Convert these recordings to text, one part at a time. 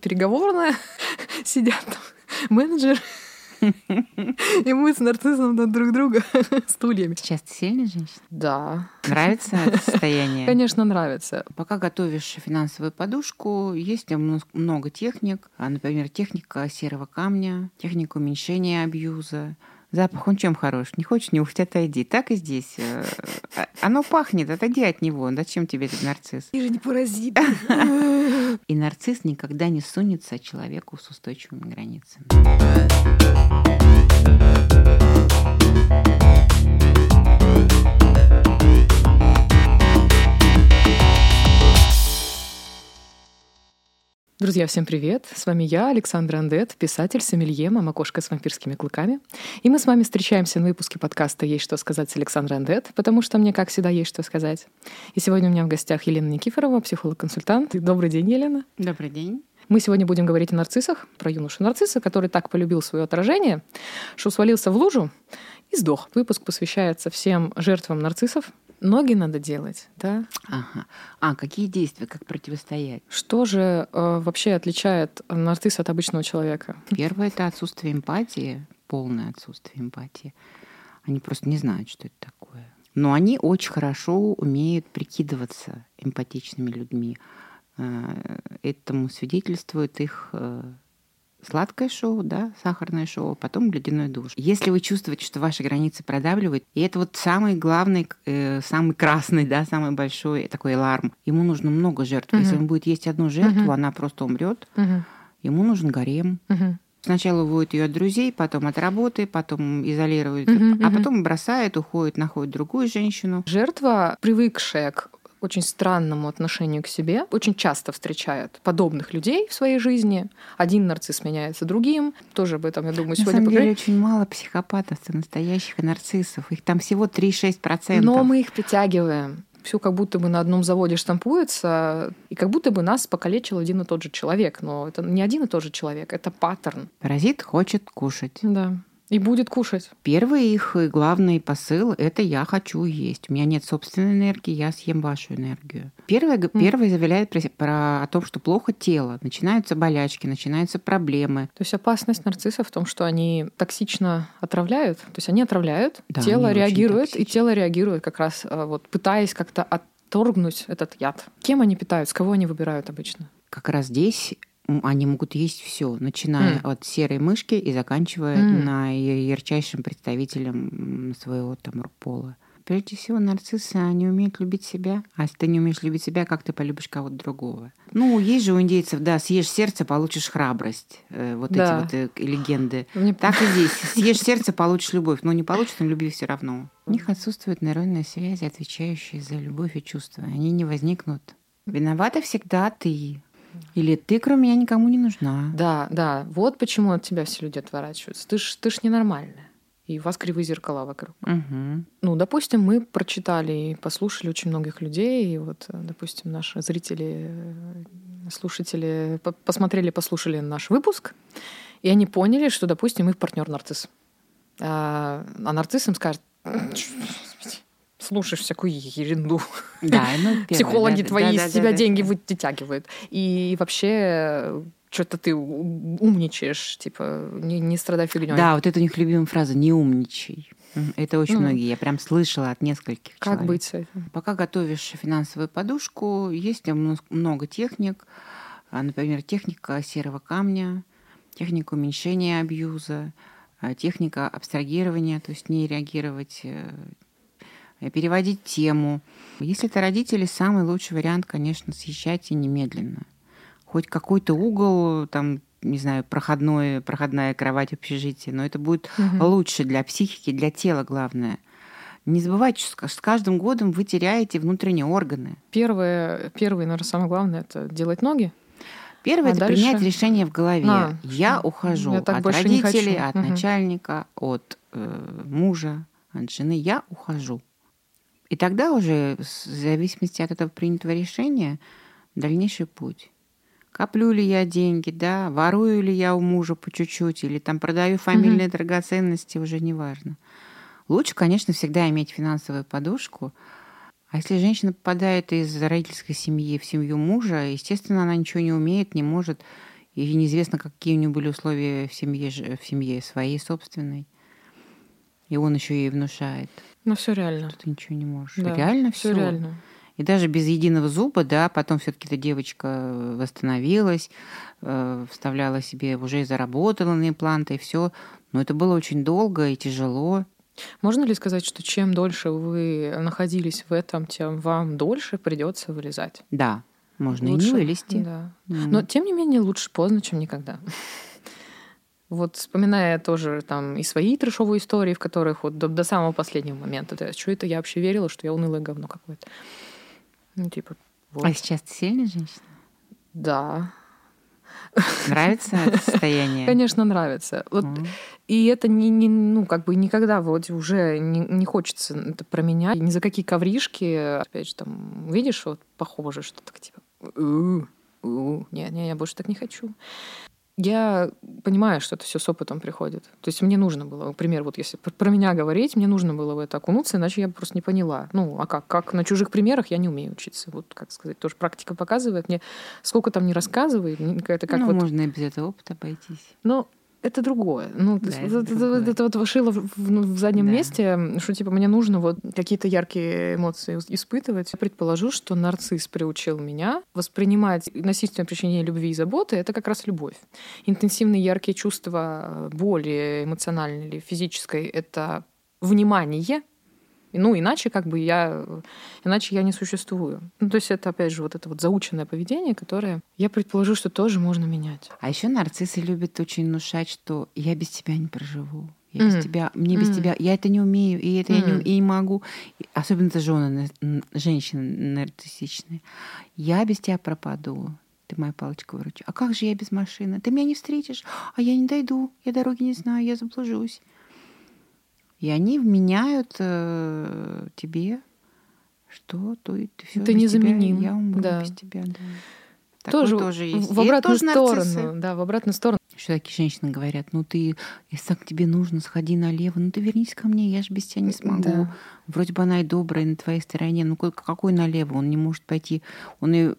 переговорная, сидят там менеджер, и мы с нарциссом над друг друга стульями. Сейчас ты сильная женщина? Да. Нравится это состояние? Конечно, нравится. Пока готовишь финансовую подушку, есть много техник. А, например, техника серого камня, техника уменьшения абьюза, Запах, он чем хорош? Не хочешь нюхать, отойди. Так и здесь. Э, а, оно пахнет, отойди от него. Зачем тебе этот нарцисс? Ты же не паразит. И нарцисс никогда не сунется человеку с устойчивыми границами. Друзья, всем привет! С вами я, Александра Андет, писатель, сомелье, мама кошка с вампирскими клыками. И мы с вами встречаемся на выпуске подкаста «Есть что сказать» с Александрой Андет, потому что мне, как всегда, есть что сказать. И сегодня у меня в гостях Елена Никифорова, психолог-консультант. Добрый день, Елена. Добрый день. Мы сегодня будем говорить о нарциссах, про юношу нарцисса, который так полюбил свое отражение, что свалился в лужу и сдох. Выпуск посвящается всем жертвам нарциссов, ноги надо делать, да? Ага. А какие действия, как противостоять? Что же э, вообще отличает нарцисса от обычного человека? Первое это отсутствие эмпатии, полное отсутствие эмпатии. Они просто не знают, что это такое. Но они очень хорошо умеют прикидываться эмпатичными людьми. Э, этому свидетельствует их э, сладкое шоу, да, сахарное шоу, потом ледяной душ. Если вы чувствуете, что ваши границы продавливают, и это вот самый главный, э, самый красный, да, самый большой такой аларм, ему нужно много жертв. Угу. Если он будет есть одну жертву, угу. она просто умрет. Угу. Ему нужен гарем. Угу. Сначала уводит ее от друзей, потом от работы, потом изолирует, угу, а потом бросает, уходит, находит другую женщину. Жертва, привыкшая к очень странному отношению к себе, очень часто встречают подобных людей в своей жизни. Один нарцисс меняется другим. Тоже об этом, я думаю, сегодня На самом поговорим. деле очень мало психопатов, настоящих нарциссов. Их там всего 3-6%. Но мы их притягиваем все как будто бы на одном заводе штампуется, и как будто бы нас покалечил один и тот же человек. Но это не один и тот же человек, это паттерн. Паразит хочет кушать. Да. И будет кушать. Первый их главный посыл – это «я хочу есть». У меня нет собственной энергии, я съем вашу энергию. Первый, mm. первый заявляет про, про, о том, что плохо тело, начинаются болячки, начинаются проблемы. То есть опасность нарциссов в том, что они токсично отравляют. То есть они отравляют, да, тело реагирует, и тело реагирует как раз э, вот пытаясь как-то отторгнуть этот яд. Кем они питают, с кого они выбирают обычно? Как раз здесь они могут есть все, начиная mm. от серой мышки и заканчивая mm. на ярчайшим представителем своего там пола. Прежде всего, нарциссы, они умеют любить себя. А если ты не умеешь любить себя, как ты полюбишь кого-то другого? Ну, есть же у индейцев, да, съешь сердце, получишь храбрость. Э, вот да. эти вот э, легенды. Мне... Так и здесь. Съешь сердце, получишь любовь. Но не получишь, но любви все равно. У них отсутствуют нейронные связи, отвечающие за любовь и чувства. Они не возникнут. Виновата всегда ты. Или ты, кроме меня, никому не нужна. Да, да. Вот почему от тебя все люди отворачиваются. Ты ж, ты ж ненормальная. И у вас кривые зеркала вокруг. Угу. Ну, допустим, мы прочитали и послушали очень многих людей. И вот, допустим, наши зрители, слушатели посмотрели, послушали наш выпуск. И они поняли, что, допустим, их партнер нарцисс. А, а нарцисс им скажет, слушаешь всякую ерунду. Да, ну, Психологи да, твои да, из да, тебя да, деньги да. вытягивают. И вообще что-то ты умничаешь, типа, не, не страдай фигней. Да, вот это у них любимая фраза «не умничай». Это очень ну, многие. Я прям слышала от нескольких Как человек. быть с этим? Пока готовишь финансовую подушку, есть много техник. А, например, техника серого камня, техника уменьшения абьюза, а, техника абстрагирования, то есть не реагировать Э, переводить тему. Если это родители, самый лучший вариант, конечно, съезжайте немедленно. Хоть какой-то угол, там, не знаю, проходной, проходная кровать общежития, но это будет угу. лучше для психики, для тела главное. Не забывайте, что с каждым годом вы теряете внутренние органы. Первое, первое, наверное, самое главное, это делать ноги. Первое а это дальше... принять решение в голове. А, я ухожу я от родителей, от угу. начальника, от э, мужа, от жены. Я ухожу. И тогда уже, в зависимости от этого принятого решения, дальнейший путь. Коплю ли я деньги, да, ворую ли я у мужа по чуть-чуть, или там продаю фамильные mm драгоценности, уже не важно. Лучше, конечно, всегда иметь финансовую подушку. А если женщина попадает из родительской семьи в семью мужа, естественно, она ничего не умеет, не может, и неизвестно, какие у него были условия в семье, в семье своей собственной. И он еще ей внушает. Ну, все реально. Что ты ничего не можешь. Да, реально все все. реально. И даже без единого зуба, да, потом все-таки эта девочка восстановилась, э, вставляла себе, уже и заработала на импланты, и все. Но это было очень долго и тяжело. Можно ли сказать, что чем дольше вы находились в этом, тем вам дольше придется вылезать? Да, можно Лучше, и не вылезти. Да. М. Но тем не менее лучше поздно, чем никогда. Вот вспоминая тоже там и свои трешовые истории, в которых вот до, до самого последнего момента, да, что это я вообще верила, что я унылое говно какое-то. Ну, типа, вот. А сейчас ты сильная женщина? Да, Нравится это состояние? конечно, нравится. Вот М. И это не, не, ну, как бы никогда вот уже не, не хочется это променять. Ни за какие ковришки. Опять же, там, видишь, вот похоже, что так типа... «У, у, Не, не, я больше так не хочу. Я понимаю, что это все с опытом приходит. То есть мне нужно было, например, вот если про- меня говорить, мне нужно было в это окунуться, иначе я бы просто не поняла. Ну, а как? Как на чужих примерах я не умею учиться. Вот, как сказать, тоже практика показывает мне, сколько там не рассказывай, мне это как ну, вот можно и без этого опыта обойтись. но это другое. Ну, Да, это вот это, другое. вот это вот вошило в, в- ну, в заднем Да. месте, что типа мне нужно вот какие-то яркие эмоции ис- испытывать. Я предположу, что нарцисс приучил меня воспринимать насильственное причинение любви и заботы это как раз любовь. Интенсивные яркие чувства боли эмоциональной или физической это внимание. Ну, иначе как бы я, иначе я не существую. Ну, то есть это, опять же, вот это вот заученное поведение, которое я предположу, что тоже можно менять. А еще нарциссы любят очень внушать, что я без тебя не проживу. Я без М. тебя, мне без М. тебя, я это не умею, и это я не, и не могу. Особенно это жены, женщины нарциссичные. Я без тебя пропаду. Ты моя палочка-выручка. А как же я без машины? Ты меня не встретишь, а я не дойду, я дороги не знаю, я заблужусь. И они вменяют э, тебе, что ты, ты, Ты незаменим, Я умру да. без тебя, да. Такое тоже, тоже есть. в И обратную тоже нарциссы. сторону. Да, в обратную сторону. Еще такие женщины говорят, ну ты, если так тебе нужно, сходи налево, ну ты вернись ко мне, я же без тебя не смогу. Да. Вроде бы она и добрая на твоей стороне, ну ка- какой налево? Он не может пойти, он и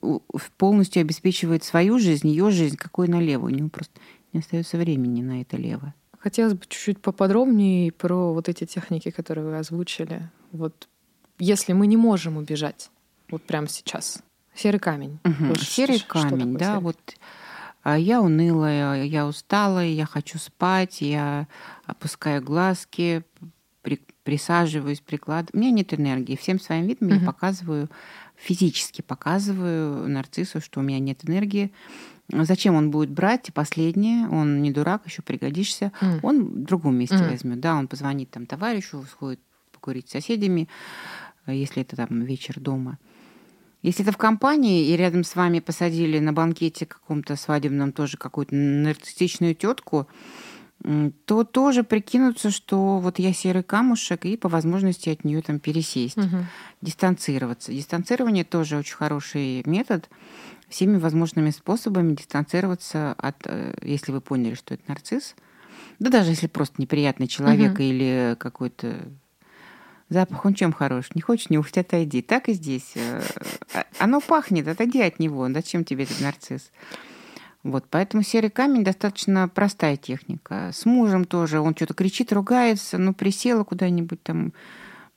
полностью обеспечивает свою жизнь, ее жизнь, какой налево? У него просто не остается времени на это лево. Хотелось бы чуть-чуть поподробнее про вот эти техники, которые вы озвучили. Вот если мы не можем убежать, вот прямо сейчас. Серый камень. Ш- Серый камень, да, серый? вот а, я унылая, я устала, я хочу спать, я опускаю глазки, при- присаживаюсь, прикладываю. У меня нет энергии. Всем своим видом я Мгм. показываю, физически показываю нарциссу, что у меня нет энергии. Зачем он будет брать последнее? Он не дурак, еще пригодишься. М. Он в другом месте Мгм. возьмет. Да, он позвонит там товарищу, сходит покурить с соседями, э, если это там вечер дома. Если это в компании, и рядом с вами посадили на банкете каком-то свадебном тоже какую-то нарциссичную тетку, то тоже прикинуться, что вот я серый камушек, и по возможности от нее там пересесть, Мгм. дистанцироваться. Дистанцирование тоже очень хороший метод. Всеми возможными способами дистанцироваться от, э, если вы поняли, что это нарцисс, да даже если просто неприятный человек Мгм. или какой-то запах, он чем хорош? Не хочешь, не уходь, отойди. Так и здесь. э, а- Оно пахнет, отойди от него. Зачем тебе этот нарцисс? Вот, поэтому серый камень достаточно простая техника. С мужем тоже. Он что-то кричит, ругается, ну, присела куда-нибудь там,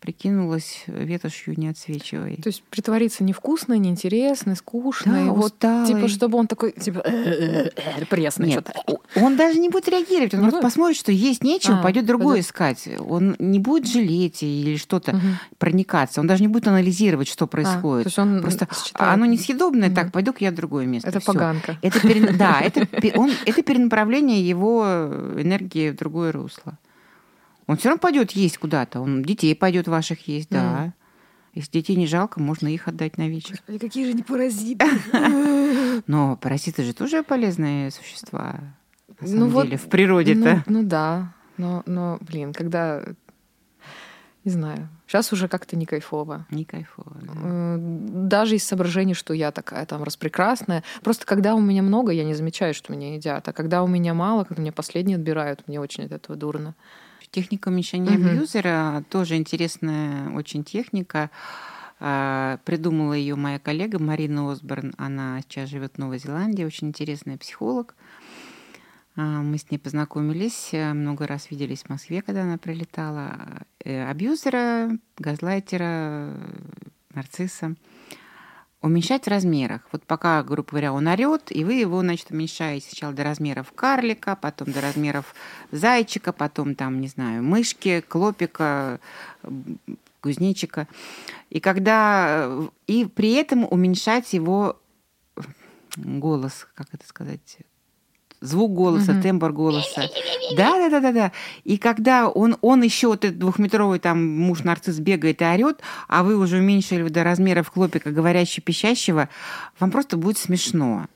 прикинулась, ветошью не отсвечивай. То есть притвориться невкусной, неинтересной, скучной. Да, вот, усталой. типа, чтобы он такой, типа, «Э-э-э-э», пресный Нет, что-то. он даже не будет реагировать, он Не просто будет? посмотрит, что есть нечего, А, пойдет другое пойдёт. искать. Он не будет жалеть или что-то Мгм. проникаться, он даже не будет анализировать, что А, происходит. то есть он Просто считает- оно несъедобное, Мгм. так, пойду-ка я в другое место. Это Всё. поганка. Это пере- Да, это, он, это перенаправление его энергии в другое русло. Он все равно пойдет есть куда-то. Он детей пойдет ваших есть, да. Если детей не жалко, можно их отдать на вечер. Господи, какие же они паразиты. Но паразиты же тоже полезные существа. На Ну самом вот, деле, в природе-то. Ну, ну да. Но, но, блин, когда... Не знаю. Сейчас уже как-то не кайфово. Не кайфово. да. Даже из соображений, что я такая там распрекрасная. Просто когда у меня много, я не замечаю, что меня едят. А когда у меня мало, когда меня последние отбирают, мне очень от этого дурно. Техника уменьшения Мгм. абьюзера тоже интересная очень техника. А, Придумала ее моя коллега Марина Осборн. Она сейчас живет в Новой Зеландии, очень интересная психолог. А, мы с ней познакомились, э, много раз виделись в Москве, когда она прилетала. Э, абьюзера, газлайтера, нарцисса. Уменьшать в размерах. Вот пока, грубо говоря, он орет, и вы его, значит, уменьшаете сначала до размеров карлика, потом до размеров зайчика, потом там, не знаю, мышки, клопика, кузнечика. И когда... Э, и при этом уменьшать его голос, как это сказать, звук голоса, угу. тембр голоса. Да, да, да, да, да. И когда он, он еще вот этот двухметровый там муж нарцисс бегает и орет, а вы уже уменьшили до размеров хлопика говорящего пищащего, вам просто будет смешно.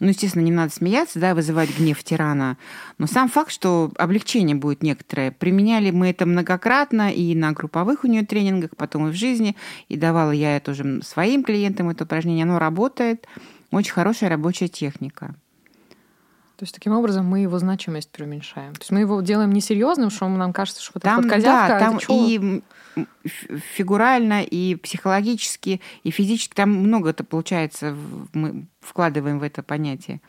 Ну, естественно, не надо смеяться, да, вызывать гнев тирана. Но сам факт, что облегчение будет некоторое. Применяли мы это многократно и на групповых у нее тренингах, потом и в жизни. И давала я это уже своим клиентам, это упражнение. Оно работает. Очень хорошая рабочая техника. То есть таким образом мы его значимость преуменьшаем. То есть мы его делаем несерьезным, что нам кажется, что там, вот козявка, да, там и фигурально, и психологически, и физически. Там много это получается, мы вкладываем в это понятие.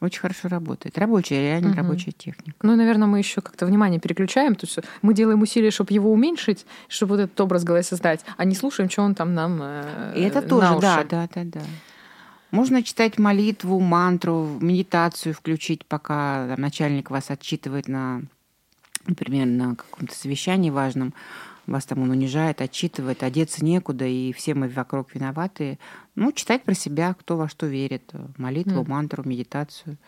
Очень хорошо работает. Рабочая, реально угу. рабочая техника. Ну, наверное, мы еще как-то внимание переключаем. То есть мы делаем усилия, чтобы его уменьшить, чтобы вот этот образ в голове создать, а не слушаем, что он там нам э, И это тоже, да, да, да, да. Можно читать молитву, мантру, медитацию включить, пока там, начальник вас отчитывает на, например, на каком-то совещании важном. Вас там он унижает, отчитывает, одеться некуда, и все мы вокруг виноваты. Ну, читать про себя, кто во что верит. Молитву, mm. мантру, медитацию.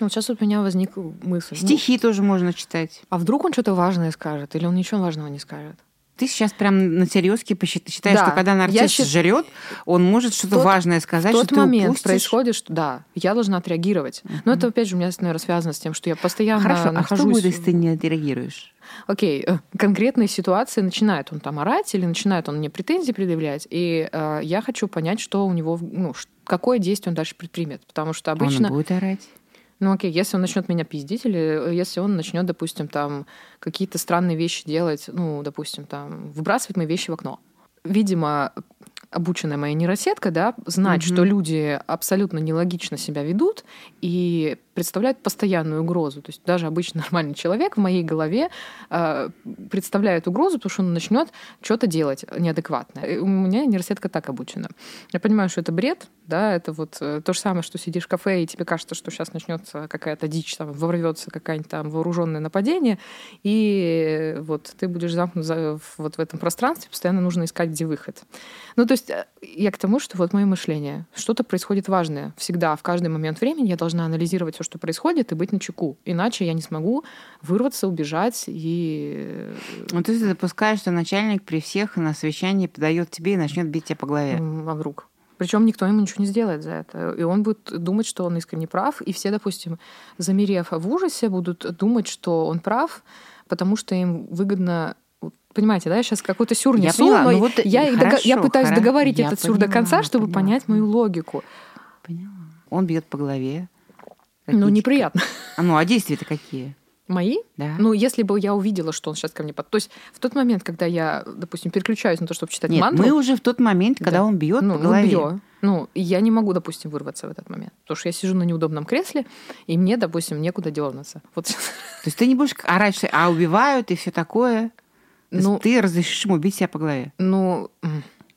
Ну, сейчас вот у меня возник мысль. Стихи ну, тоже можно читать. А вдруг он что-то важное скажет, или он ничего важного не скажет? Ты сейчас прям на серьезке считаешь, да. что когда нарцисс счит... жрет, он может что-то тот, важное сказать, тот что момент упустишь? происходит, что да, я должна отреагировать. Uh-huh. Но это опять же у меня, наверное, связано с тем, что я постоянно Хорошо, нахожусь... а что будет, если ты не отреагируешь? Окей. Э, конкретные ситуации начинает он там орать или начинает он мне претензии предъявлять, и э, я хочу понять, что у него, ну, какое действие он дальше предпримет, потому что обычно... Он будет орать? Ну окей, если он начнет меня пиздить, или э, если он начнет, допустим, там какие-то странные вещи делать, ну, допустим, там, выбрасывать мои вещи в окно. Видимо, обученная моя нейросетка, да, знать, mm-hmm. что люди абсолютно нелогично себя ведут и представляют постоянную угрозу. То есть даже обычный нормальный человек в моей голове э, представляет угрозу, потому что он начнет что-то делать неадекватное. И у меня нейросетка так обучена. Я понимаю, что это бред, да, это вот э, то же самое, что сидишь в кафе, и тебе кажется, что сейчас начнется какая-то дичь, там, ворвется какое-нибудь там вооруженное нападение, и вот ты будешь замкнут за, вот в этом пространстве, постоянно нужно искать, где выход. Ну, то есть э, я к тому, что вот мое мышление, что-то происходит важное. Всегда, в каждый момент времени я должна анализировать все, что происходит, и быть на чеку. Иначе я не смогу вырваться, убежать и... Ну, ты допускаешь, что начальник при всех на совещании подает тебе и начнет бить тебя по голове. А вдруг? Причем никто ему ничего не сделает за это. И он будет думать, что он искренне прав. И все, допустим, замерев в ужасе, будут думать, что он прав, потому что им выгодно Понимаете, да, я сейчас какой-то сюр несу, я но ну вот я, хорошо, я пытаюсь хорошо, договорить я этот поняла, сюр до конца, чтобы поняла, понять мою логику. Поняла. Он бьет по голове. Ну, неприятно. А, ну, а действия-то какие? Мои? Да. Ну, если бы я увидела, что он сейчас ко мне под... То есть в тот момент, когда я, допустим, переключаюсь на то, чтобы читать Нет, мантру... мы уже в тот момент, когда да. он бьет ну, по голове. Бьет. Ну, я не могу, допустим, вырваться в этот момент. Потому что я сижу на неудобном кресле, и мне, допустим, некуда дернуться. Вот. То есть ты не будешь орать, что а убивают и все такое? ну, ты разрешишь ему бить себя по голове? Ну,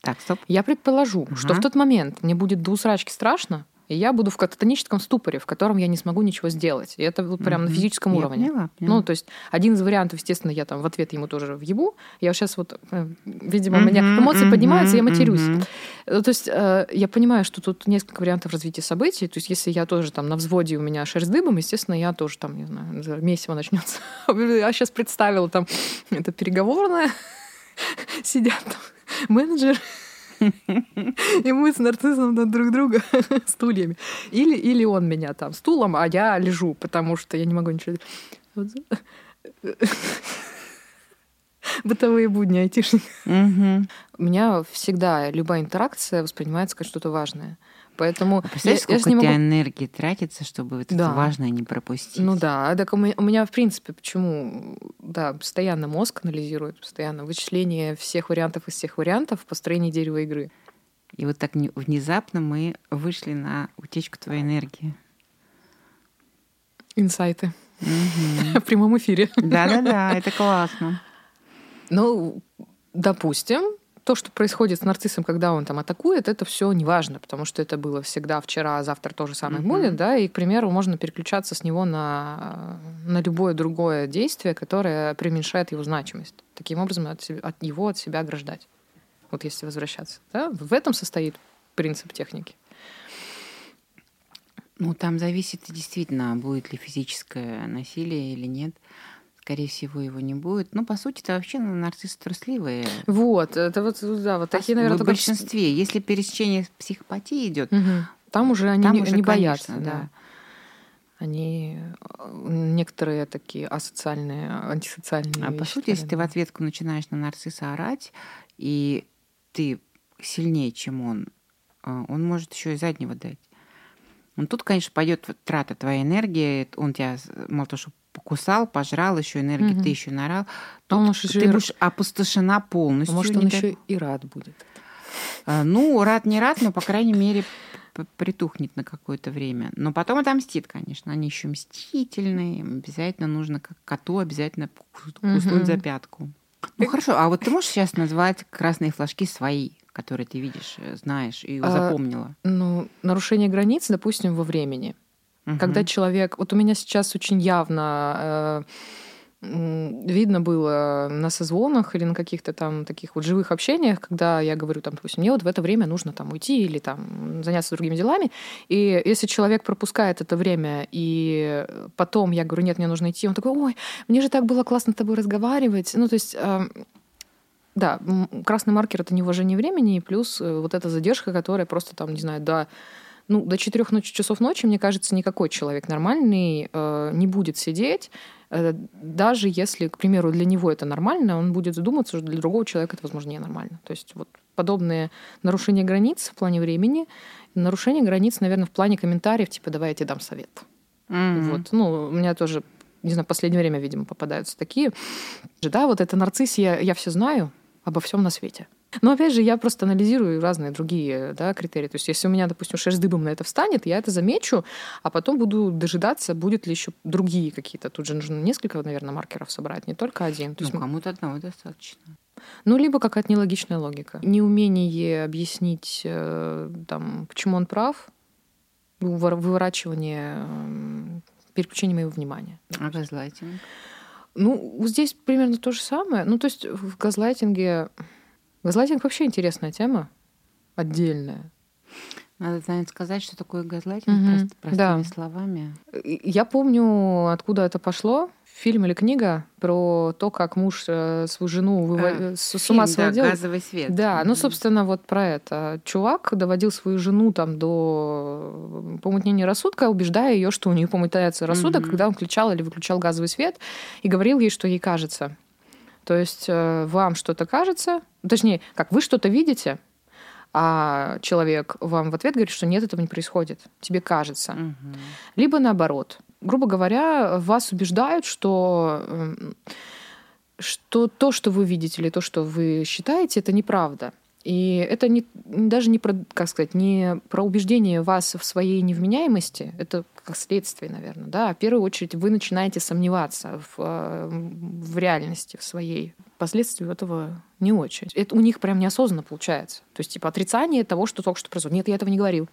так, стоп. Я предположу, угу. что в тот момент мне будет до усрачки страшно, и я буду в кататоническом ступоре, в котором я не смогу ничего сделать. И это вот прям mm-hmm. на физическом я уровне. Поняла, поняла. Ну, то есть один из вариантов, естественно, я там в ответ ему тоже въебу. Я сейчас вот, э, видимо, mm-hmm, у меня эмоции mm-hmm, поднимаются, я матерюсь. Mm-hmm. То есть э, я понимаю, что тут несколько вариантов развития событий. То есть если я тоже там на взводе у меня шерсть дыбом, естественно, я тоже там, не знаю, месиво начнется. я сейчас представила там это переговорное, сидят там менеджер и мы с нарциссом над друг друга стульями. Или, или он меня там стулом, а я лежу, потому что я не могу ничего... Бытовые будни айтишника. У меня всегда любая интеракция воспринимается как что-то важное. Поэтому а представляешь, я, сколько я у тебя могу... энергии тратится, чтобы вот да. это важное не пропустить? Ну да, так у меня, у меня, в принципе, почему, да, постоянно мозг анализирует, постоянно вычисление всех вариантов из всех вариантов построение дерева игры. И вот так внезапно мы вышли на утечку твоей энергии. Инсайты. В прямом эфире. Да-да-да, это классно. Ну, допустим, то, что происходит с нарциссом, когда он там атакует, это все неважно, потому что это было всегда вчера, а завтра то же самое mm-hmm. будет, да, и, к примеру, можно переключаться с него на, на любое другое действие, которое преуменьшает его значимость. Таким образом, от, себя, от его от себя ограждать. Вот если возвращаться. Да? В этом состоит принцип техники. Ну, там зависит действительно, будет ли физическое насилие или нет. Скорее всего, его не будет. Ну, по сути, это вообще ну, нарциссы трусливые. Вот, это вот, да, вот такие, наверное, В только... большинстве. Если пересечение психопатии идет, угу. там уже они там не, уже, не боятся, конечно, да. да. Они некоторые такие асоциальные, антисоциальные. А по сути, если ты в ответку начинаешь на нарцисса орать, и ты сильнее, чем он, а, он может еще и заднего дать. Ну, тут, конечно, пойдет трата твоей энергии. Он тебя мало того, что покусал, пожрал, еще энергии угу. ты еще нарал. Тут он ты и... будешь опустошена полностью. Может, он еще так... и рад будет. А, ну, рад не рад, но, по крайней мере, притухнет на какое-то время. Но потом отомстит, конечно. Они еще мстительные. Обязательно нужно, как коту, обязательно куснуть угу. за пятку. Ну хорошо, а вот ты можешь сейчас назвать красные флажки свои? которые ты видишь, э, знаешь и а, запомнила? Ну, нарушение границ, допустим, во времени. Угу. Когда человек... Вот у меня сейчас очень явно э, видно было на созвонах или на каких-то там таких вот живых общениях, когда я говорю, там, допустим, мне вот в это время нужно там уйти или там заняться другими делами. И если человек пропускает это время, и потом я говорю, нет, мне нужно идти, он такой, ой, мне же так было классно с тобой разговаривать. Ну, то есть э, да, красный маркер — это неуважение времени, и плюс э, вот эта задержка, которая просто там, не знаю, до ну, до четырех ночи, часов ночи, мне кажется, никакой человек нормальный э, не будет сидеть, э, даже если, к примеру, для него это нормально, он будет задуматься, что для другого человека это, возможно, ненормально. То есть вот подобные нарушения границ в плане времени, нарушение границ, наверное, в плане комментариев, типа, давай я тебе дам совет. Mm-hmm. Вот. Ну, у меня тоже, не знаю, в последнее время, видимо, попадаются такие. Да, вот это нарцисс, я, я все знаю, обо всем на свете. Но опять же, я просто анализирую разные другие да, критерии. То есть, если у меня, допустим, шерсть дыбом на это встанет, я это замечу, а потом буду дожидаться, будет ли еще другие какие-то. Тут же нужно несколько, наверное, маркеров собрать, не только один. То есть, ну, кому-то одного достаточно. Ну, либо какая-то нелогичная логика. Неумение объяснить, э, там, почему он прав, выворачивание, переключение моего внимания. А газлайтинг? Ну, здесь примерно то же самое. Ну, то есть в газлайтинге... Газлайтинг вообще интересная тема, отдельная. Надо, наверное, сказать, что такое газлайтинг угу. Прост, простыми да. словами. Я помню, откуда это пошло фильм или книга про то, как муж э, свою жену вывод... а, с, с ума сводил. Да, газовый свет. Да, ну, собственно, вот про это. Чувак доводил свою жену там до помутнения рассудка, убеждая ее, что у нее помутняется рассудок, mm-hmm. когда он включал или выключал газовый свет, и говорил ей, что ей кажется. То есть э, вам что-то кажется, точнее, как вы что-то видите, а человек вам в ответ говорит, что нет, этого не происходит, тебе кажется. Угу. Либо наоборот, грубо говоря, вас убеждают, что эм, что то, что вы видите, или то, что вы считаете, это неправда. И это не, даже не про, как сказать, не про убеждение вас в своей невменяемости, это как следствие, наверное, да. А в первую очередь вы начинаете сомневаться в, э, в реальности в своей. Последствия этого не очень. Это у них прям неосознанно получается. То есть, типа, отрицание того, что только что произошло. Нет, я этого не говорил.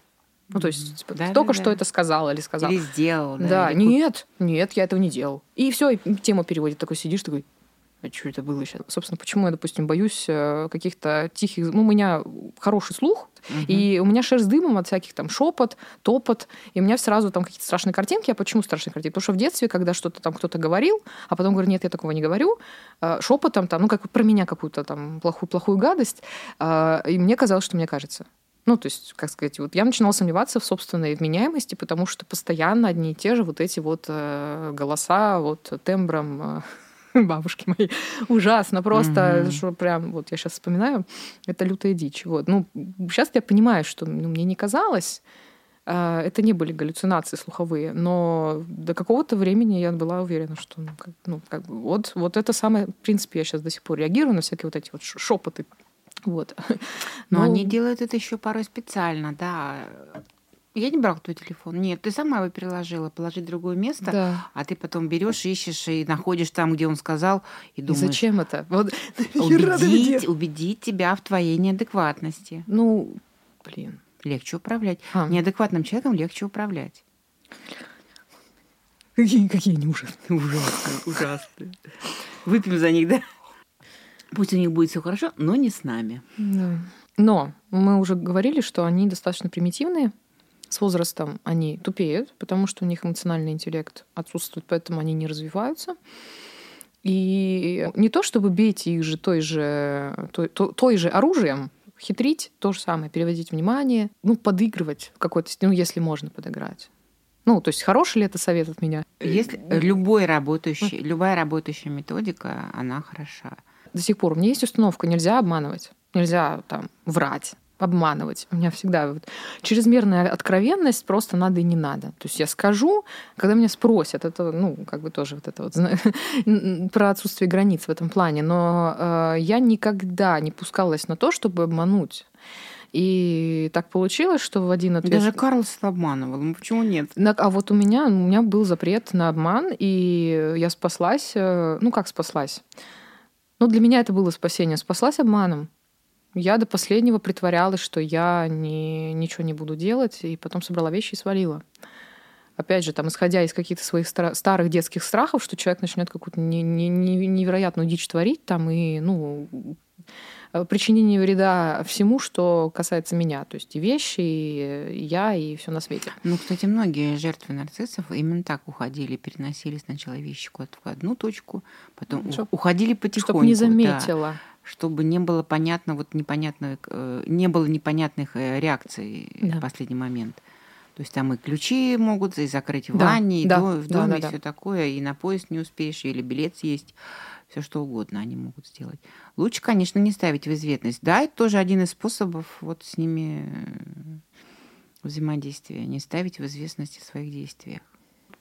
Ну, то есть, типа, да, только да, что да. это сказал или сказал. Или сделал, да. Да, или... нет, нет, я этого не делал. И все, и тему переводит. Такой сидишь, такой, а что это было сейчас? Собственно, почему я, допустим, боюсь э, каких-то тихих... Ну, у меня хороший слух, угу. и у меня шерсть дымом от всяких там шепот, топот, и у меня сразу там какие-то страшные картинки. А почему страшные картинки? Потому что в детстве, когда что-то там кто-то говорил, а потом говорит, нет, я такого не говорю, э, шепотом там, ну, как про меня какую-то там плохую, плохую гадость, э, и мне казалось, что мне кажется. Ну, то есть, как сказать, вот я начинала сомневаться в собственной вменяемости, потому что постоянно одни и те же вот эти вот э, голоса вот тембром э, бабушки моей. Ужасно просто, mm-hmm. что прям, вот я сейчас вспоминаю, это лютая дичь. Вот. Ну, сейчас я понимаю, что ну, мне не казалось, э, это не были галлюцинации слуховые, но до какого-то времени я была уверена, что ну, как, ну, как бы, вот, вот это самое, в принципе, я сейчас до сих пор реагирую на всякие вот эти вот шепоты вот. Но ну, они делают это еще порой специально, да. Я не брал твой телефон. Нет, ты сама его переложила, положить в другое место, Да. а ты потом берешь, ищешь и находишь там, где он сказал, и И думаешь, зачем это? Вот, убедить, убедить тебя в твоей неадекватности. Ну, блин. Легче управлять. А. Неадекватным человеком легче управлять. Какие, какие они ужасные. Ужасно, ужасно. Выпьем за них, да? Пусть у них будет все хорошо, но не с нами. Да. Но мы уже говорили, что они достаточно примитивные. С возрастом они тупеют, потому что у них эмоциональный интеллект отсутствует, поэтому они не развиваются. И не то, чтобы бить их же той же, той, то- той же оружием, хитрить, то же самое, переводить внимание, ну, подыгрывать в какой-то ну, если можно подыграть. Ну, то есть хороший ли это совет от меня? Если любой работающий, любая работающая методика, она хороша. до сих пор у меня есть установка, нельзя обманывать, нельзя там врать, обманывать. У меня всегда вот чрезмерная откровенность просто надо и не надо. То есть я скажу, когда меня спросят, это, ну, как бы тоже вот это вот про отсутствие границ в этом плане, но э, я никогда не пускалась на то, чтобы обмануть. И так получилось, что в один ответ... Даже Карлсон обманывал. Ну почему нет? А вот у меня, у меня был запрет на обман, и я спаслась. э, Ну, как спаслась? Ну, для меня это было спасение. Спаслась обманом. Я до последнего притворялась, что я не, ничего не буду делать, и потом собрала вещи и свалила. Опять же, там, исходя из каких-то своих старых детских страхов, что человек начнет какую-то не- не- невероятную дичь творить там, и, ну, э, причинение вреда всему, что касается меня. То есть и вещи, и я, и все на свете. Ну, кстати, многие жертвы нарциссов именно так уходили, переносили сначала вещи куда-то в одну точку, потом Чтоб- у- уходили потихоньку. Чтобы не да. заметила. чтобы не было понятно, вот непонятно, э, не было непонятных э, реакций Да. в последний момент. То есть там и ключи могут и закрыть в Да, ванне, и да, в да, доме, да, и да. все такое, и на поезд не успеешь, или билет съесть, все что угодно они могут сделать. Лучше, конечно, не ставить в известность. Да, это тоже один из способов вот с ними э, взаимодействия, не ставить в известность о своих действиях.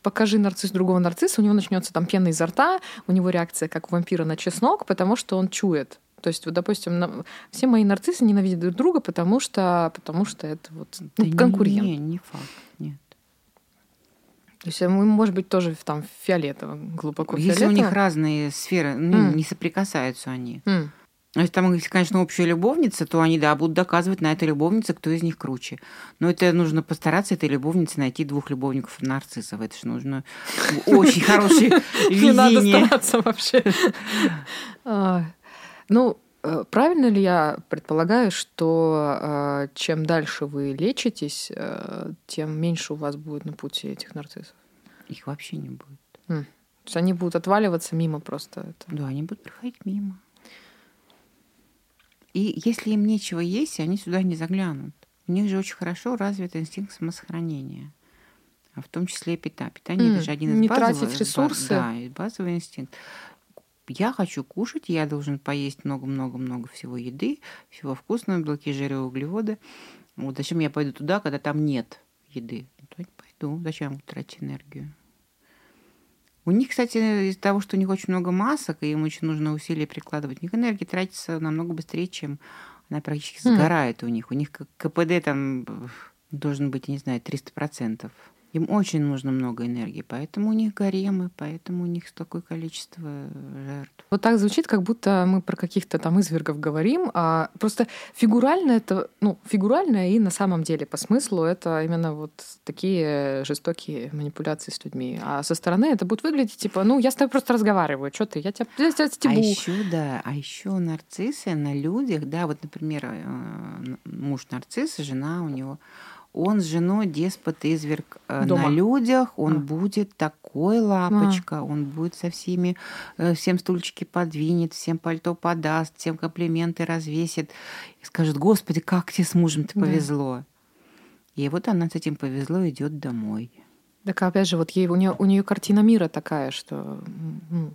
Покажи нарцисс другого нарцисса, у него начнется там пена изо рта, у него реакция как у вампира на чеснок, потому что он чует. То есть, вот, допустим, все мои нарциссы ненавидят друг друга, потому что, потому что это вот ну, Да не- конкурент. Не, не факт, нет. То есть, ему может быть тоже там фиолетово, глубоко Если у фиолетово. них разные сферы, ну, М. не соприкасаются они. Но Если там, если, конечно, общая любовница, то они, да, будут доказывать на этой любовнице, кто из них круче. Но это нужно постараться этой любовнице найти двух любовников нарциссов. Это же нужно очень хорошее Не надо стараться вообще. А, Ну, правильно ли я предполагаю, что э, чем дальше вы лечитесь, э, тем меньше у вас будет на пути этих нарциссов? Их вообще не будет. То есть они будут отваливаться мимо просто. Это. Да, они будут проходить мимо. И если им нечего есть, они сюда не заглянут. У них же очень хорошо развит инстинкт самосохранения. А в том числе и пита. Питание М, это же один из не базовых, тратить ба- ресурсы. Да, базовый инстинкт. Я хочу кушать, я должен поесть много-много-много всего еды, всего вкусного, белки, жиры, углеводы. Вот зачем я пойду туда, когда там нет еды? Ну, то не пойду. Зачем тратить энергию? У них, кстати, из-за того, что у них очень много масок, и им очень нужно усилия прикладывать, у них энергия тратится намного быстрее, чем она практически Мгм. сгорает у них. У них КПД там должен быть, я не знаю, 300%. Им очень нужно много энергии, поэтому у них гаремы, поэтому у них такое количество жертв. Вот так звучит, как будто мы про каких-то там извергов говорим, а просто фигурально это, ну, фигурально и на самом деле по смыслу это именно вот такие жестокие манипуляции с людьми. А со стороны это будет выглядеть типа, ну, я с тобой просто разговариваю, что ты, я тебя, я тебя А стебу. еще, да, а еще нарциссы на людях, да, вот, например, э, муж нарцисса, жена у него, он с женой деспот, изверг э, Дома. на людях, он А. будет такой лапочка, он будет со всеми, э, всем стульчики подвинет, всем пальто подаст, всем комплименты развесит и скажет, господи, как тебе с мужем-то Да. повезло. И вот она с этим повезло, идет домой. Так опять же, вот ей, у нее, у нее картина мира такая, что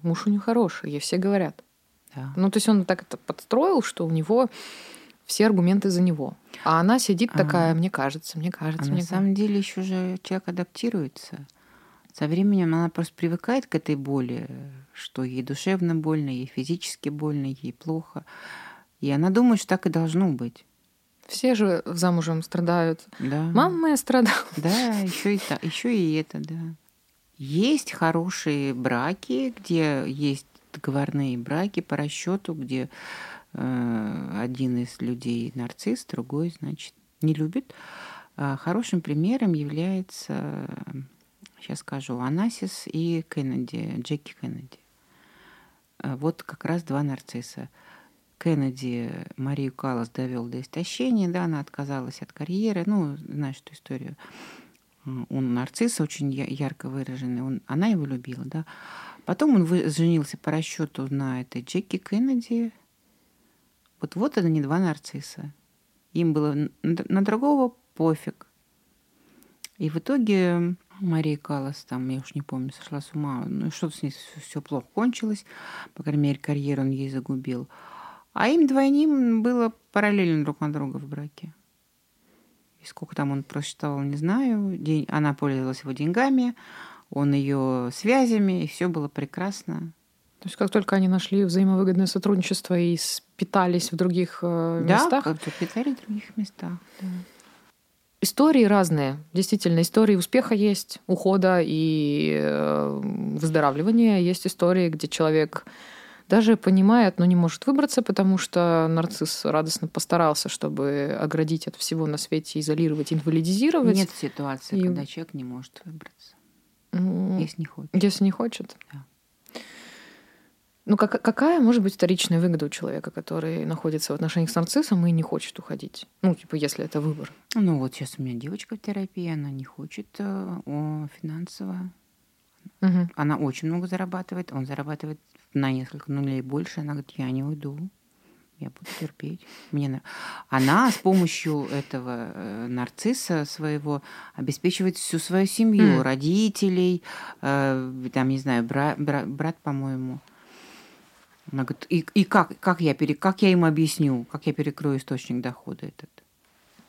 муж у нее хороший, ей все говорят. Да. Ну, то есть он так это подстроил, что у него все аргументы за него. А она сидит А. такая, мне кажется, мне кажется, А мне на самом деле еще же человек адаптируется. Со временем она просто привыкает к этой боли, что ей душевно больно, ей физически больно, ей плохо. И она думает, что так и должно быть. Все же замужем страдают. Да. Мама моя страдала. Да, еще и, та, еще и это, да. Есть хорошие браки, где есть договорные браки по расчету, где один из людей нарцисс, другой, значит, не любит. А хорошим примером является, сейчас скажу, Анасис и Кеннеди, Джеки Кеннеди. А вот как раз два нарцисса. Кеннеди Марию Каллас довел до истощения, да, она отказалась от карьеры, ну, знаешь эту историю. Он нарцисс очень ярко выраженный, он, она его любила, да. Потом он женился по расчету на этой Джеки Кеннеди. Вот вот не два нарцисса. Им было на другого пофиг. И в итоге Мария Калас, там, я уж не помню, сошла с ума. Ну, что-то с ней все плохо кончилось. По крайней мере, карьеру он ей загубил. А им двойним было параллельно друг на друга в браке. И сколько там он просчитывал, не знаю. День... Она пользовалась его деньгами, он ее связями, и все было прекрасно. То есть как только они нашли взаимовыгодное сотрудничество и питались в других э, местах? Да, питались в других местах. Да. Истории разные. Действительно, истории успеха есть, ухода и э, выздоравливания. Есть истории, где человек даже понимает, но не может выбраться, потому что нарцисс радостно постарался, чтобы оградить от всего на свете, изолировать, инвалидизировать. Нет ситуации, и... когда человек не может выбраться. Если не хочет. Если не хочет. Да. Ну, как, какая может быть вторичная выгода у человека, который находится в отношениях с нарциссом и не хочет уходить? Ну, типа, если это выбор. Ну, вот сейчас у меня девочка в терапии, она не хочет э, о, финансово. Угу. Она очень много зарабатывает, он зарабатывает на несколько нулей больше. Она говорит, я не уйду, я буду терпеть. Мне... Она с помощью этого э, нарцисса своего обеспечивает всю свою семью, mm. родителей, э, там, не знаю, брат, брат, брат по-моему. Она говорит, и, и как, как, я пере, как я им объясню, как я перекрою источник дохода этот?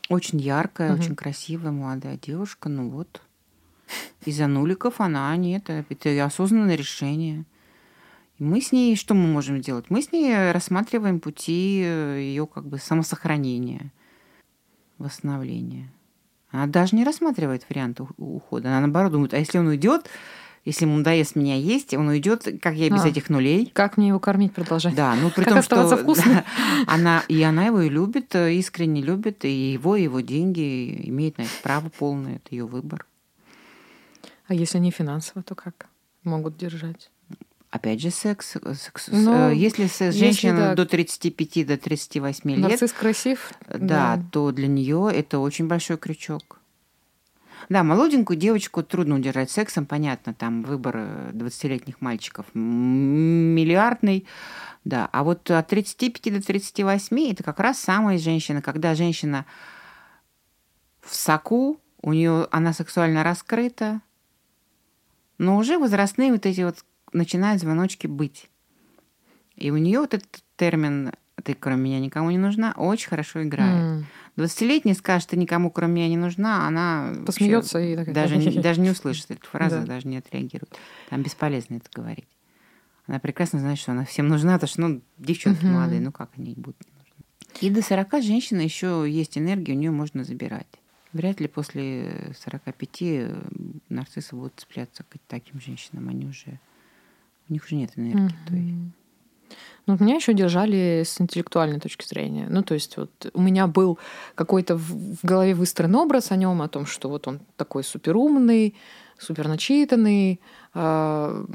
Очень яркая, угу. очень красивая молодая девушка, ну вот. Из-за нуликов она нет, это осознанное решение. И мы с ней, что мы можем сделать? Мы с ней рассматриваем пути э, ее как бы самосохранения, восстановления. Она даже не рассматривает вариант ухода. Она наоборот думает, а если он уйдет, если ему надоест меня есть, он уйдет, как я без а, этих нулей. Как мне его кормить продолжать? Да, ну при как том, что вкусным? Да, она, и она его и любит, э, искренне любит, и его, и его деньги имеет на это право полное, это ее выбор. А если не финансово, то как могут держать? Опять же, секс. Э, секс э, если секс женщина до 35 до 38 лет. Нарцисс красив. Да, да, то для нее это очень большой крючок. Да, молоденькую девочку трудно удержать сексом, понятно, там выбор 20-летних э, мальчиков миллиардный, да. А вот от 35 до 38 это как раз самая женщина, когда женщина в соку, у нее она сексуально раскрыта, но уже возрастные вот эти вот начинают звоночки быть. И у нее вот этот термин «ты кроме меня никому не нужна» очень хорошо играет. Mm. 20-летняя скажет, ты никому, кроме меня, не нужна, она посмеется и так даже, даже не услышит эту фразу, да. даже не отреагирует. Там бесполезно это говорить. Она прекрасно знает, что она всем нужна, потому что, ну, девчонки угу. молодые, ну как они будут не нужны. И до 40 женщины еще есть энергия, у нее можно забирать. Вряд ли после 45 э, нарциссы будут цепляться к таким женщинам. Они уже... У них уже нет энергии угу. той. Ну, меня еще держали с интеллектуальной точки зрения. Ну, то есть вот у меня был какой-то в голове выстроен образ о нем, о том, что вот он такой суперумный, суперначитанный, э,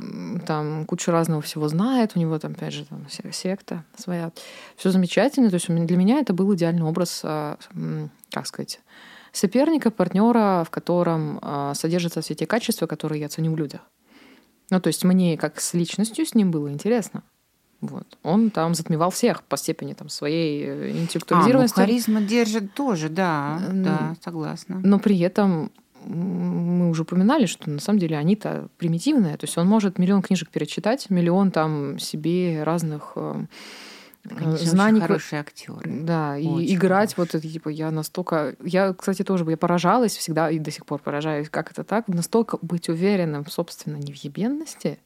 там кучу разного всего знает, у него там, опять же, там секта своя. Все замечательно. То есть для меня это был идеальный образ, э, как сказать, соперника, партнера, в котором э, содержатся все те качества, которые я ценю в людях. Ну, то есть мне как с личностью с ним было интересно. Вот. Он там затмевал всех по степени там, своей э, интеллектуализированности. А, ну, харизма держит тоже, да, да, согласна. Но при этом мы уже упоминали, что на самом деле они-то примитивные. То есть он может миллион книжек перечитать, миллион там себе разных э, Конечно, знаний. Очень хорошие актеры. Да, очень и играть хорошие. вот это, типа, я настолько... Я, кстати, тоже я поражалась всегда и до сих пор поражаюсь, как это так, настолько быть уверенным, собственно, не в ебенности,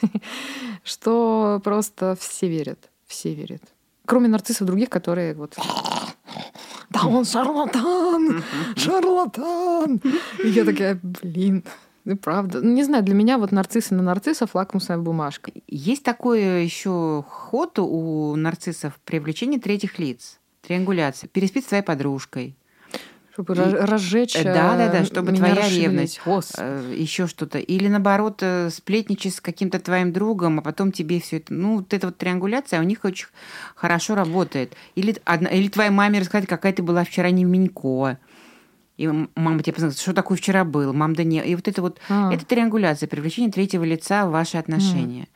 что просто все верят, все верят. Кроме нарциссов других, которые вот Да он шарлатан! Шарлатан! И я такая, блин, ну, правда. Ну, не знаю, для меня вот нарциссы на нарциссов лакмусовая бумажка. Есть такой еще ход у нарциссов привлечение третьих лиц. Триангуляция. Переспит с твоей подружкой. Чтобы и... разжечь. Да, да, да, чтобы твоя расшевелить. ревность, э, еще что-то. Или наоборот, э, сплетничать с каким-то твоим другом, а потом тебе все это. Ну, вот эта вот триангуляция у них очень хорошо работает. Или, одна, или твоей маме рассказать, какая ты была вчера не Минько. И мама тебе познает, что такое вчера был, мам да не. И вот это вот, а. это триангуляция, привлечение третьего лица в ваши отношения. Mm.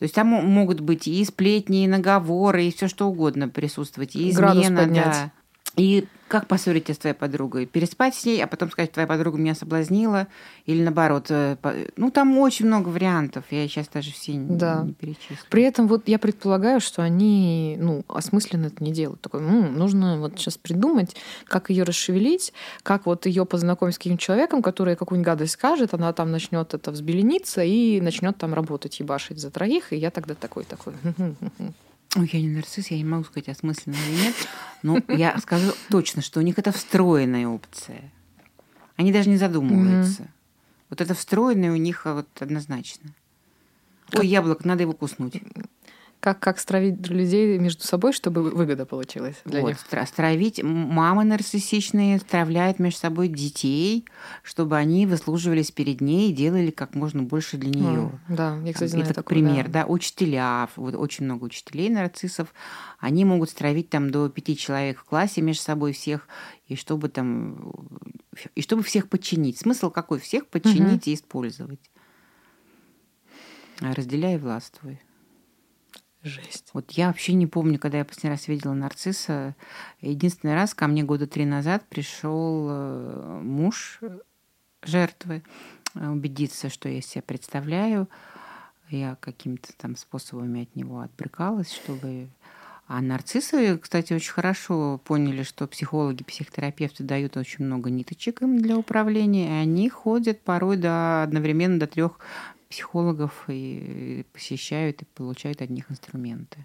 То есть там могут быть и сплетни, и наговоры, и все что угодно присутствовать, и измена, да. И как поссориться с твоей подругой? Переспать с ней, а потом сказать, твоя подруга меня соблазнила? Или наоборот? Э, ну, там очень много вариантов. Я сейчас даже все да. не перечислю. При этом вот я предполагаю, что они ну, осмысленно это не делают. Такой, ну, нужно вот сейчас придумать, как ее расшевелить, как вот ее познакомить с каким-то человеком, который какую-нибудь гадость скажет, она там начнет это взбелениться и начнет там работать, ебашить за троих, и я тогда такой-такой. Ой, я не нарцисс, я не могу сказать, осмысленно или нет. Но я скажу точно, что у них это встроенная опция. Они даже не задумываются. Mm-hmm. Вот это встроенное у них вот однозначно. Ой, яблоко, надо его куснуть как, как стравить людей между собой, чтобы выгода получилась для вот, них. Стравить. Мамы нарциссичные стравляют между собой детей, чтобы они выслуживались перед ней и делали как можно больше для нее. А, да, я, кстати, знаю Это такой, пример, да. да. Учителя, вот очень много учителей нарциссов, они могут стравить там до пяти человек в классе между собой всех, и чтобы там, и чтобы всех подчинить. Смысл какой? Всех подчинить угу. и использовать. Разделяй и властвуй. Жесть. Вот я вообще не помню, когда я последний раз видела нарцисса. Единственный раз ко мне года три назад пришел э, муж жертвы э, убедиться, что я себя представляю. Я какими-то там способами от него отбрыкалась, чтобы... А нарциссы, кстати, очень хорошо поняли, что психологи, психотерапевты дают очень много ниточек им для управления, и они ходят порой до одновременно до трех психологов и посещают и получают от них инструменты.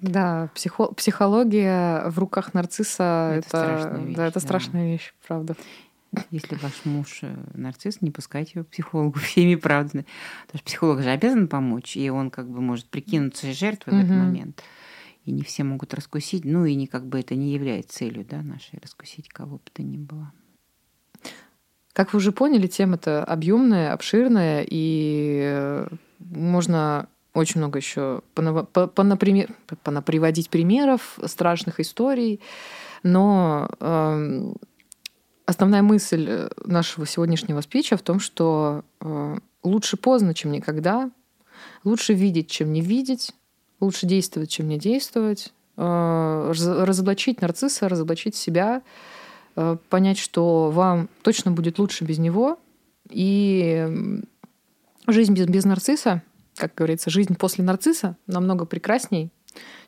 Да, психо психология в руках нарцисса это, это страшная вещь. Да, это да. страшная вещь, правда. Если ваш муж э, нарцисс, не пускайте его к психологу всеми правдами. Потому что психолог же обязан помочь, и он как бы может прикинуться жертвой угу. в этот момент. И не все могут раскусить, ну и не как бы это не является целью да, нашей раскусить кого бы то ни было. Как вы уже поняли, тема-то объемная, обширная, и э, можно очень много еще понаприводить примеров страшных историй, но э, основная мысль э, нашего сегодняшнего спича в том, что э, лучше поздно, чем никогда, лучше видеть, чем не видеть, лучше действовать, чем не действовать, разоблачить нарцисса, разоблачить себя — понять, что вам точно будет лучше без него. И жизнь без, без нарцисса, как говорится, жизнь после нарцисса намного прекрасней,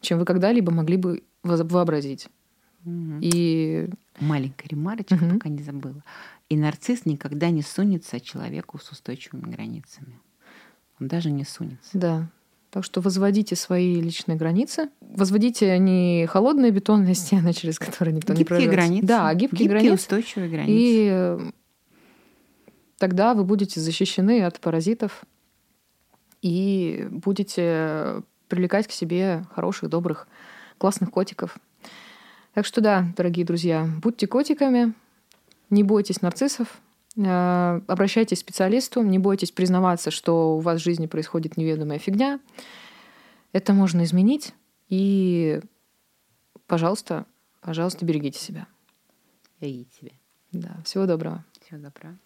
чем вы когда-либо могли бы вообразить. Угу. И маленькая ремарочка, угу. пока не забыла. И нарцисс никогда не сунется человеку с устойчивыми границами. Он даже не сунется. Да. Так что возводите свои личные границы. Возводите не холодные бетонные стены, через которые никто гибкие не пройдет. границы. Да, гибкие, гибкие границы. устойчивые границы. И тогда вы будете защищены от паразитов и будете привлекать к себе хороших, добрых, классных котиков. Так что да, дорогие друзья, будьте котиками, не бойтесь нарциссов, обращайтесь к специалисту, не бойтесь признаваться, что у вас в жизни происходит неведомая фигня. Это можно изменить. И, пожалуйста, пожалуйста, берегите себя. Берегите себя. Да, всего доброго. Всего доброго.